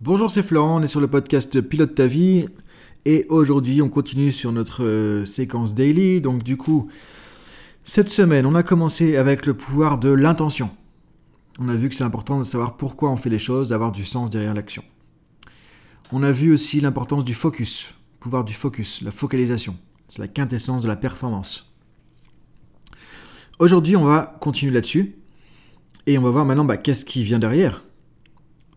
Bonjour, c'est Florent, on est sur le podcast Pilote ta vie et aujourd'hui on continue sur notre euh, séquence daily. Donc du coup, cette semaine on a commencé avec le pouvoir de l'intention. On a vu que c'est important de savoir pourquoi on fait les choses, d'avoir du sens derrière l'action. On a vu aussi l'importance du focus, pouvoir du focus, la focalisation. C'est la quintessence de la performance. Aujourd'hui on va continuer là-dessus et on va voir maintenant bah, qu'est-ce qui vient derrière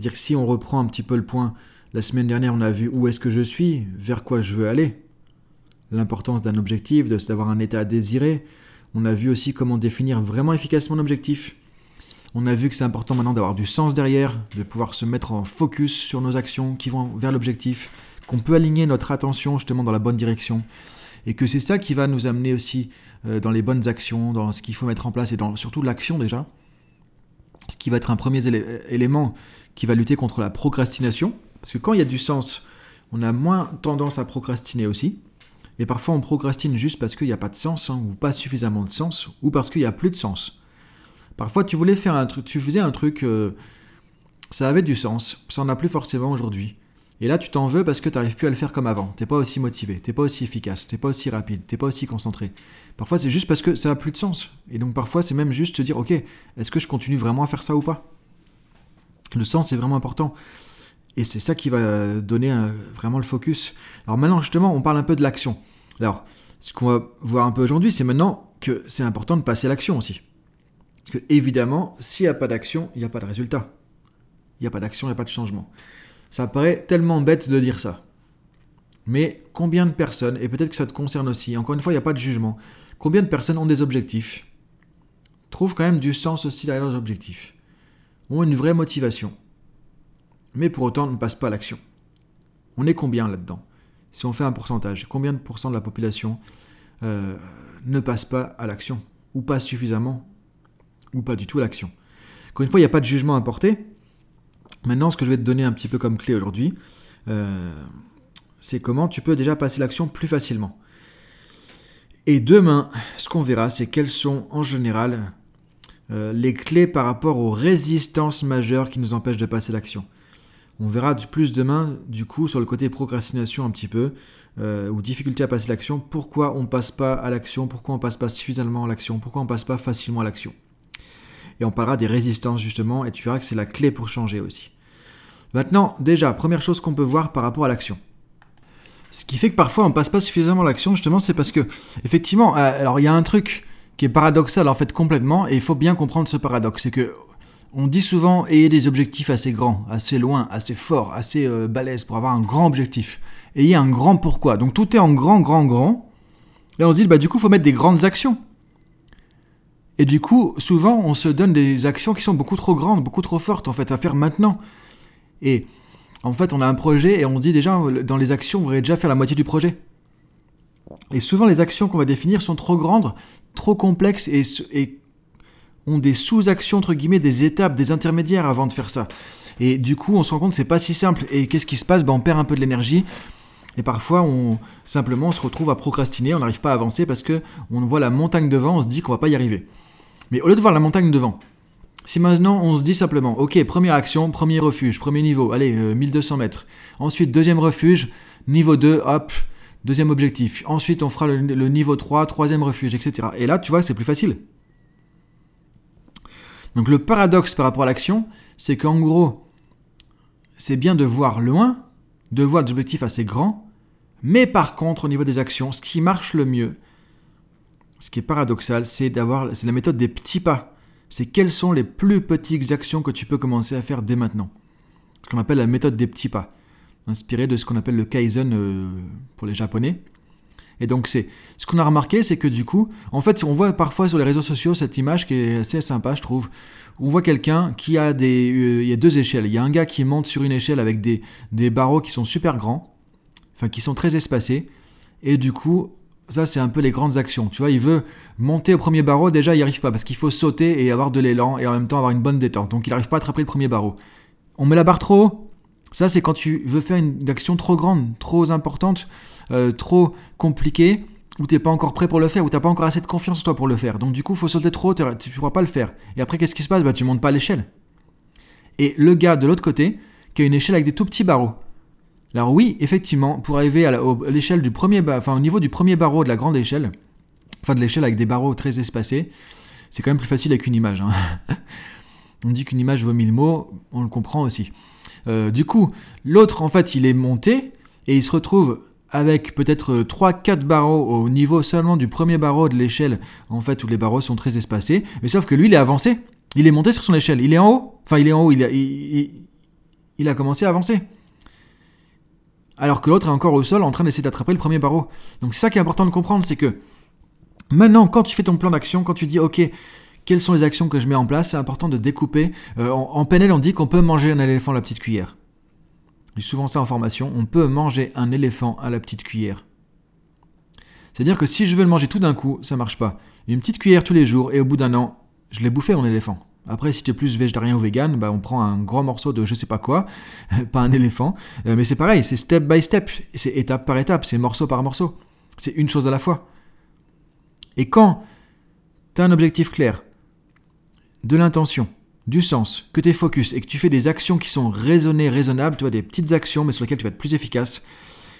Dire si on reprend un petit peu le point, la semaine dernière on a vu où est-ce que je suis, vers quoi je veux aller, l'importance d'un objectif, d'avoir un état à désirer. On a vu aussi comment définir vraiment efficacement l'objectif. On a vu que c'est important maintenant d'avoir du sens derrière, de pouvoir se mettre en focus sur nos actions qui vont vers l'objectif, qu'on peut aligner notre attention justement dans la bonne direction. Et que c'est ça qui va nous amener aussi euh, dans les bonnes actions, dans ce qu'il faut mettre en place et dans surtout l'action déjà. Ce qui va être un premier élément qui va lutter contre la procrastination. Parce que quand il y a du sens, on a moins tendance à procrastiner aussi. Et parfois on procrastine juste parce qu'il n'y a pas de sens, hein, ou pas suffisamment de sens, ou parce qu'il n'y a plus de sens. Parfois tu voulais faire un truc, tu faisais un truc, euh, ça avait du sens, ça n'en a plus forcément aujourd'hui. Et là tu t'en veux parce que tu n'arrives plus à le faire comme avant. T'es pas aussi motivé, t'es pas aussi efficace, t'es pas aussi rapide, t'es pas aussi concentré. Parfois c'est juste parce que ça n'a plus de sens. Et donc parfois c'est même juste se dire ok, est-ce que je continue vraiment à faire ça ou pas? Le sens est vraiment important. Et c'est ça qui va donner vraiment le focus. Alors maintenant, justement, on parle un peu de l'action. Alors, ce qu'on va voir un peu aujourd'hui, c'est maintenant que c'est important de passer à l'action aussi. Parce que évidemment, s'il n'y a pas d'action, il n'y a pas de résultat. Il n'y a pas d'action, il n'y a pas de changement. Ça paraît tellement bête de dire ça. Mais combien de personnes, et peut-être que ça te concerne aussi, encore une fois, il n'y a pas de jugement, combien de personnes ont des objectifs, trouvent quand même du sens aussi derrière leurs objectifs? Ont une vraie motivation, mais pour autant ne passent pas à l'action. On est combien là-dedans? Si on fait un pourcentage, combien de pourcents de la population euh, ne passe pas à l'action? Ou pas suffisamment? Ou pas du tout à l'action? Encore une fois, il n'y a pas de jugement à porter. Maintenant, ce que je vais te donner un petit peu comme clé aujourd'hui, euh, c'est comment tu peux déjà passer l'action plus facilement. Et demain, ce qu'on verra, c'est quelles sont en général euh, les clés par rapport aux résistances majeures qui nous empêchent de passer l'action. On verra plus demain, du coup, sur le côté procrastination un petit peu, euh, ou difficulté à passer l'action, pourquoi on ne passe pas à l'action, pourquoi on ne passe pas suffisamment à l'action, pourquoi on ne passe pas facilement à l'action. Et on parlera des résistances justement, et tu verras que c'est la clé pour changer aussi. Maintenant, déjà, première chose qu'on peut voir par rapport à l'action. Ce qui fait que parfois on ne passe pas suffisamment à l'action, justement, c'est parce que, effectivement, euh, alors il y a un truc qui est paradoxal en fait complètement, et il faut bien comprendre ce paradoxe, c'est que on dit souvent ayez des objectifs assez grands, assez loin, assez forts, assez euh, balèzes pour avoir un grand objectif. Ayez un grand pourquoi. Donc tout est en grand, grand, grand. Et on se dit, bah du coup, il faut mettre des grandes actions. Et du coup, souvent, on se donne des actions qui sont beaucoup trop grandes, beaucoup trop fortes, en fait, à faire maintenant. Et en fait, on a un projet et on se dit déjà, dans les actions, vous aurez déjà fait la moitié du projet. Et souvent, les actions qu'on va définir sont trop grandes, trop complexes et, ont des sous-actions, entre guillemets, des étapes, des intermédiaires avant de faire ça. Et du coup, on se rend compte que c'est pas si simple. Et qu'est-ce qui se passe? Ben, On perd un peu de l'énergie. Et parfois, on simplement se retrouve à procrastiner, on n'arrive pas à avancer parce que on voit la montagne devant, on se dit qu'on va pas y arriver. Mais au lieu de voir la montagne devant, si maintenant on se dit simplement, ok, première action, premier refuge, premier niveau, allez, 1200 euh, mètres. Ensuite, deuxième refuge, niveau 2, hop, deuxième objectif. Ensuite, on fera le, niveau 3, troisième refuge, etc. Et là, tu vois, c'est plus facile. Donc le paradoxe par rapport à l'action, c'est qu'en gros, c'est bien de voir loin, de voir des objectifs assez grands, mais par contre, au niveau des actions, ce qui marche le mieux, ce qui est paradoxal, c'est d'avoir, c'est la méthode des petits pas. C'est quelles sont les plus petites actions que tu peux commencer à faire dès maintenant. Ce qu'on appelle la méthode des petits pas inspiré de ce qu'on appelle le Kaizen euh, pour les Japonais. Et donc c'est ce qu'on a remarqué, c'est que du coup, en fait, on voit parfois sur les réseaux sociaux cette image qui est assez sympa, je trouve. On voit quelqu'un qui a des, euh, il y a deux échelles. Il y a un gars qui monte sur une échelle avec des, des barreaux qui sont super grands, enfin qui sont très espacés, et du coup, ça c'est un peu les grandes actions. Tu vois, il veut monter au premier barreau, déjà il n'y arrive pas parce qu'il faut sauter et avoir de l'élan et en même temps avoir une bonne détente. Donc il n'arrive pas à attraper le premier barreau. On met la barre trop haut, ça, c'est quand tu veux faire une action trop grande, trop importante, euh, trop compliquée, où tu n'es pas encore prêt pour le faire, où tu n'as pas encore assez de confiance en toi pour le faire. Donc du coup, faut sauter trop haut, tu ne pourras pas le faire. Et après, qu'est-ce qui se passe? Bah, Tu montes pas l'échelle. Et le gars de l'autre côté, qui a une échelle avec des tout petits barreaux. Alors oui, effectivement, pour arriver à l'échelle du premier, enfin au niveau du premier barreau de la grande échelle, enfin de l'échelle avec des barreaux très espacés, c'est quand même plus facile avec une image. Hein. on dit qu'une image vaut mille mots, on le comprend aussi. Euh, du coup, l'autre en fait, il est monté et il se retrouve avec peut-être 3-4 barreaux au niveau seulement du premier barreau de l'échelle, en fait, où les barreaux sont très espacés. Mais sauf que lui, il est avancé. Il est monté sur son échelle. Il est en haut. Enfin, il est en haut. Il a, il a commencé à avancer alors que l'autre est encore au sol en train d'essayer d'attraper le premier barreau. Donc c'est ça qui est important de comprendre, c'est que maintenant, quand tu fais ton plan d'action, quand tu dis ok, quelles sont les actions que je mets en place, c'est important de découper. Euh, en, PNL, on dit qu'on peut manger un éléphant à la petite cuillère. J'ai souvent ça en formation, on peut manger un éléphant à la petite cuillère. C'est-à-dire que si je veux le manger tout d'un coup, ça marche pas. Une petite cuillère tous les jours et au bout d'un an, je l'ai bouffé mon éléphant. Après, si tu es plus végétarien ou vegan, bah, on prend un grand morceau de je sais pas quoi, pas un éléphant. Euh, mais c'est pareil, c'est step by step, c'est étape par étape, c'est morceau par morceau. C'est une chose à la fois. Et quand tu as un objectif clair, de l'intention, du sens, que tu es focus et que tu fais des actions qui sont raisonnées, raisonnables, tu vois, des petites actions mais sur lesquelles tu vas être plus efficace,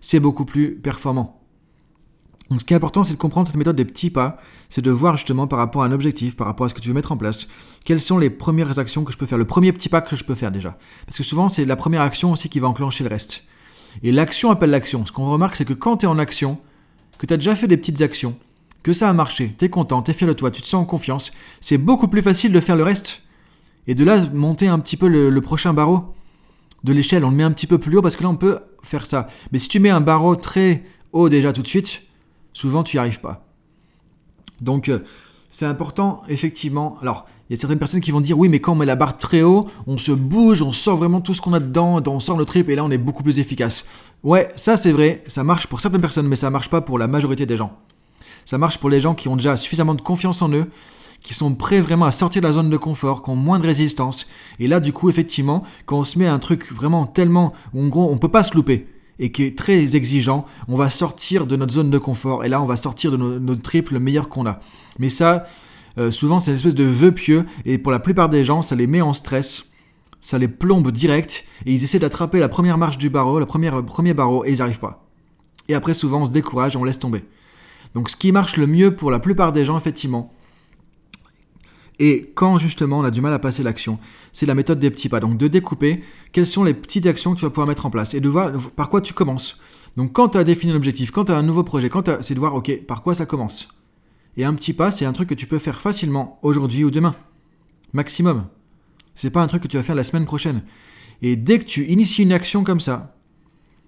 c'est beaucoup plus performant. Donc ce qui est important, c'est de comprendre cette méthode des petits pas, c'est de voir justement par rapport à un objectif, par rapport à ce que tu veux mettre en place, quelles sont les premières actions que je peux faire, le premier petit pas que je peux faire déjà. Parce que souvent, c'est la première action aussi qui va enclencher le reste. Et l'action appelle l'action. Ce qu'on remarque, c'est que quand tu es en action, que tu as déjà fait des petites actions, que ça a marché, tu es content, tu es fier de toi, tu te sens en confiance, c'est beaucoup plus facile de faire le reste. Et de là, monter un petit peu le, prochain barreau de l'échelle. On le met un petit peu plus haut parce que là, on peut faire ça. Mais si tu mets un barreau très haut déjà tout de suite, souvent tu n'y arrives pas. Donc euh, c'est important, effectivement. Alors, il y a certaines personnes qui vont dire oui, mais quand on met la barre très haut, on se bouge, on sort vraiment tout ce qu'on a dedans, on sort le trip et là on est beaucoup plus efficace. Ouais, ça c'est vrai, ça marche pour certaines personnes, mais ça marche pas pour la majorité des gens. Ça marche pour les gens qui ont déjà suffisamment de confiance en eux, qui sont prêts vraiment à sortir de la zone de confort, qui ont moins de résistance. Et là, du coup, effectivement, quand on se met un truc vraiment tellement, en gros, on peut pas se louper et qui est très exigeant, on va sortir de notre zone de confort et là on va sortir de notre triple le meilleur qu'on a. Mais ça, euh, souvent c'est une espèce de vœu pieux et pour la plupart des gens ça les met en stress, ça les plombe direct et ils essaient d'attraper la première marche du barreau, le premier, premier barreau et ils n'y arrivent pas. Et après souvent on se décourage on laisse tomber. Donc ce qui marche le mieux pour la plupart des gens effectivement, et quand justement on a du mal à passer l'action, c'est la méthode des petits pas. Donc de découper quelles sont les petites actions que tu vas pouvoir mettre en place et de voir par quoi tu commences. Donc quand tu as défini un objectif, quand tu as un nouveau projet, quand c'est de voir ok par quoi ça commence. Et un petit pas, c'est un truc que tu peux faire facilement aujourd'hui ou demain. Maximum. C'est pas un truc que tu vas faire la semaine prochaine. Et dès que tu inities une action comme ça,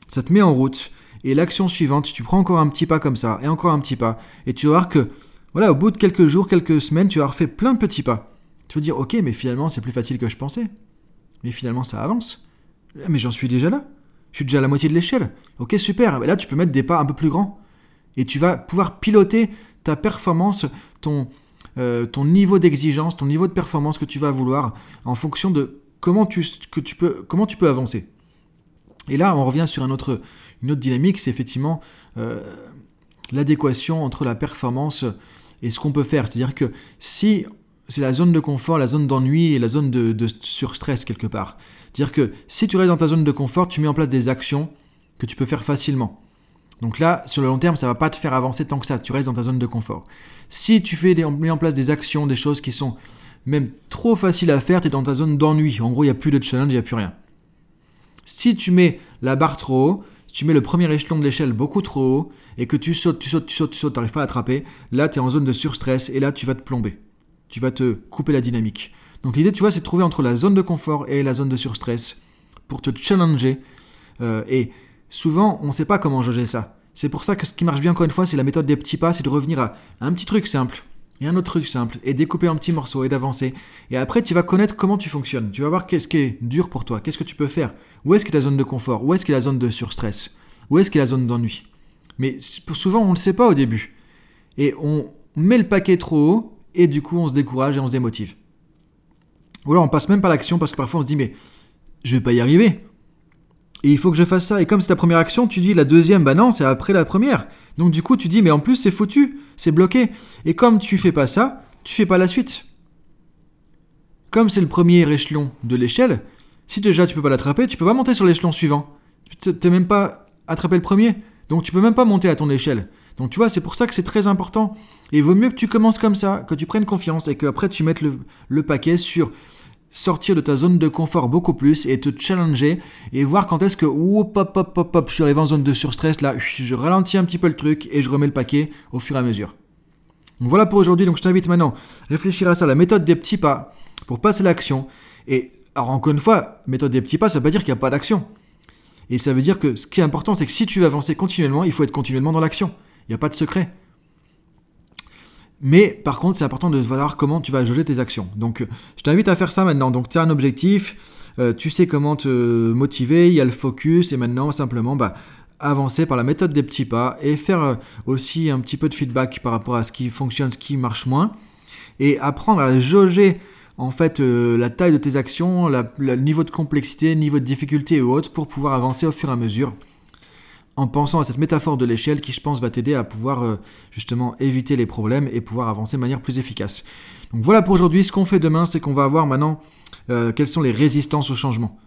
ça te met en route. Et l'action suivante, tu prends encore un petit pas comme ça, et encore un petit pas. Et tu vas voir que voilà, au bout de quelques jours, quelques semaines, tu as refait plein de petits pas. Tu vas dire, ok, mais finalement, c'est plus facile que je pensais. Mais finalement, ça avance. Ah, mais j'en suis déjà là. Je suis déjà à la moitié de l'échelle. Ok, super. Mais là, tu peux mettre des pas un peu plus grands. Et tu vas pouvoir piloter ta performance, ton, euh, ton niveau d'exigence, ton niveau de performance que tu vas vouloir en fonction de comment tu, que tu, peux, comment tu peux avancer. Et là, on revient sur une autre dynamique, c'est effectivement euh, l'adéquation entre la performance et ce qu'on peut faire. C'est-à-dire que si c'est la zone de confort, la zone d'ennui et la zone de, surstress quelque part. C'est-à-dire que si tu restes dans ta zone de confort, tu mets en place des actions que tu peux faire facilement. Donc là, sur le long terme, ça ne va pas te faire avancer tant que ça. Tu restes dans ta zone de confort. Si tu fais des, mets en place des actions, des choses qui sont même trop faciles à faire, tu es dans ta zone d'ennui. En gros, il n'y a plus de challenge, il n'y a plus rien. Si tu mets la barre trop haut, tu mets le premier échelon de l'échelle beaucoup trop haut et que tu sautes, tu sautes, tu sautes, tu sautes, tu n'arrives pas à attraper, là tu es en zone de surstress et là tu vas te plomber. Tu vas te couper la dynamique. Donc l'idée, tu vois, c'est de trouver entre la zone de confort et la zone de surstress pour te challenger. Euh, et souvent, on ne sait pas comment jauger ça. C'est pour ça que ce qui marche bien, encore une fois, c'est la méthode des petits pas, c'est de revenir à un petit truc simple et un autre truc simple et découper en petits morceaux et d'avancer. Et après, tu vas connaître comment tu fonctionnes. Tu vas voir qu'est-ce qui est dur pour toi, qu'est-ce que tu peux faire, où est-ce que ta zone de confort, où est-ce que la zone de surstress, où est-ce que la zone d'ennui. Mais souvent, on ne le sait pas au début. Et on met le paquet trop haut et du coup, on se décourage et on se démotive. Ou alors, on passe même par l'action parce que parfois, on se dit, mais je vais pas y arriver. Et il faut que je fasse ça. Et comme c'est ta première action, tu dis la deuxième, bah non, c'est après la première. Donc du coup, tu dis, mais en plus, c'est foutu, c'est bloqué. Et comme tu fais pas ça, tu fais pas la suite. Comme c'est le premier échelon de l'échelle, Si déjà tu peux pas l'attraper, tu peux pas monter sur l'échelon suivant. Tu t'es même pas attrapé le premier, donc tu peux même pas monter à ton échelle. Donc tu vois, c'est pour ça que c'est très important. Et il vaut mieux que tu commences comme ça, que tu prennes confiance et qu'après tu mettes le, le paquet sur sortir de ta zone de confort beaucoup plus et te challenger et voir quand est-ce que hop hop hop hop hop je suis arrivé en zone de surstress là je ralentis un petit peu le truc et je remets le paquet au fur et à mesure. Donc voilà pour aujourd'hui donc je t'invite maintenant à réfléchir à ça la méthode des petits pas pour passer l'action et alors encore une fois méthode des petits pas ça veut pas dire qu'il n'y a pas d'action et ça veut dire que ce qui est important c'est que si tu veux avancer continuellement il faut être continuellement dans l'action il n'y a pas de secret. Mais par contre, c'est important de savoir comment tu vas jauger tes actions. Donc, euh, je t'invite à faire ça maintenant. Donc, tu as un objectif, euh, tu sais comment te motiver, il y a le focus, et maintenant, simplement, bah, avancer par la méthode des petits pas et faire euh, aussi un petit peu de feedback par rapport à ce qui fonctionne, ce qui marche moins, et apprendre à jauger en fait la taille de tes actions, le niveau de complexité, niveau de difficulté et autres pour pouvoir avancer au fur et à mesure en pensant à cette métaphore de l'échelle qui, je pense, va t'aider à pouvoir euh, justement éviter les problèmes et pouvoir avancer de manière plus efficace. Donc voilà pour aujourd'hui. Ce qu'on fait demain, c'est qu'on va voir maintenant euh, quelles sont les résistances au changement.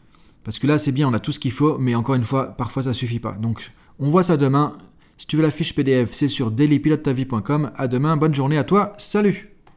Parce que là, c'est bien, on a tout ce qu'il faut, mais encore une fois, parfois ça suffit pas. Donc on voit ça demain. Si tu veux la fiche PDF, c'est sur dailypilotetavie.com. À demain, bonne journée à toi. Salut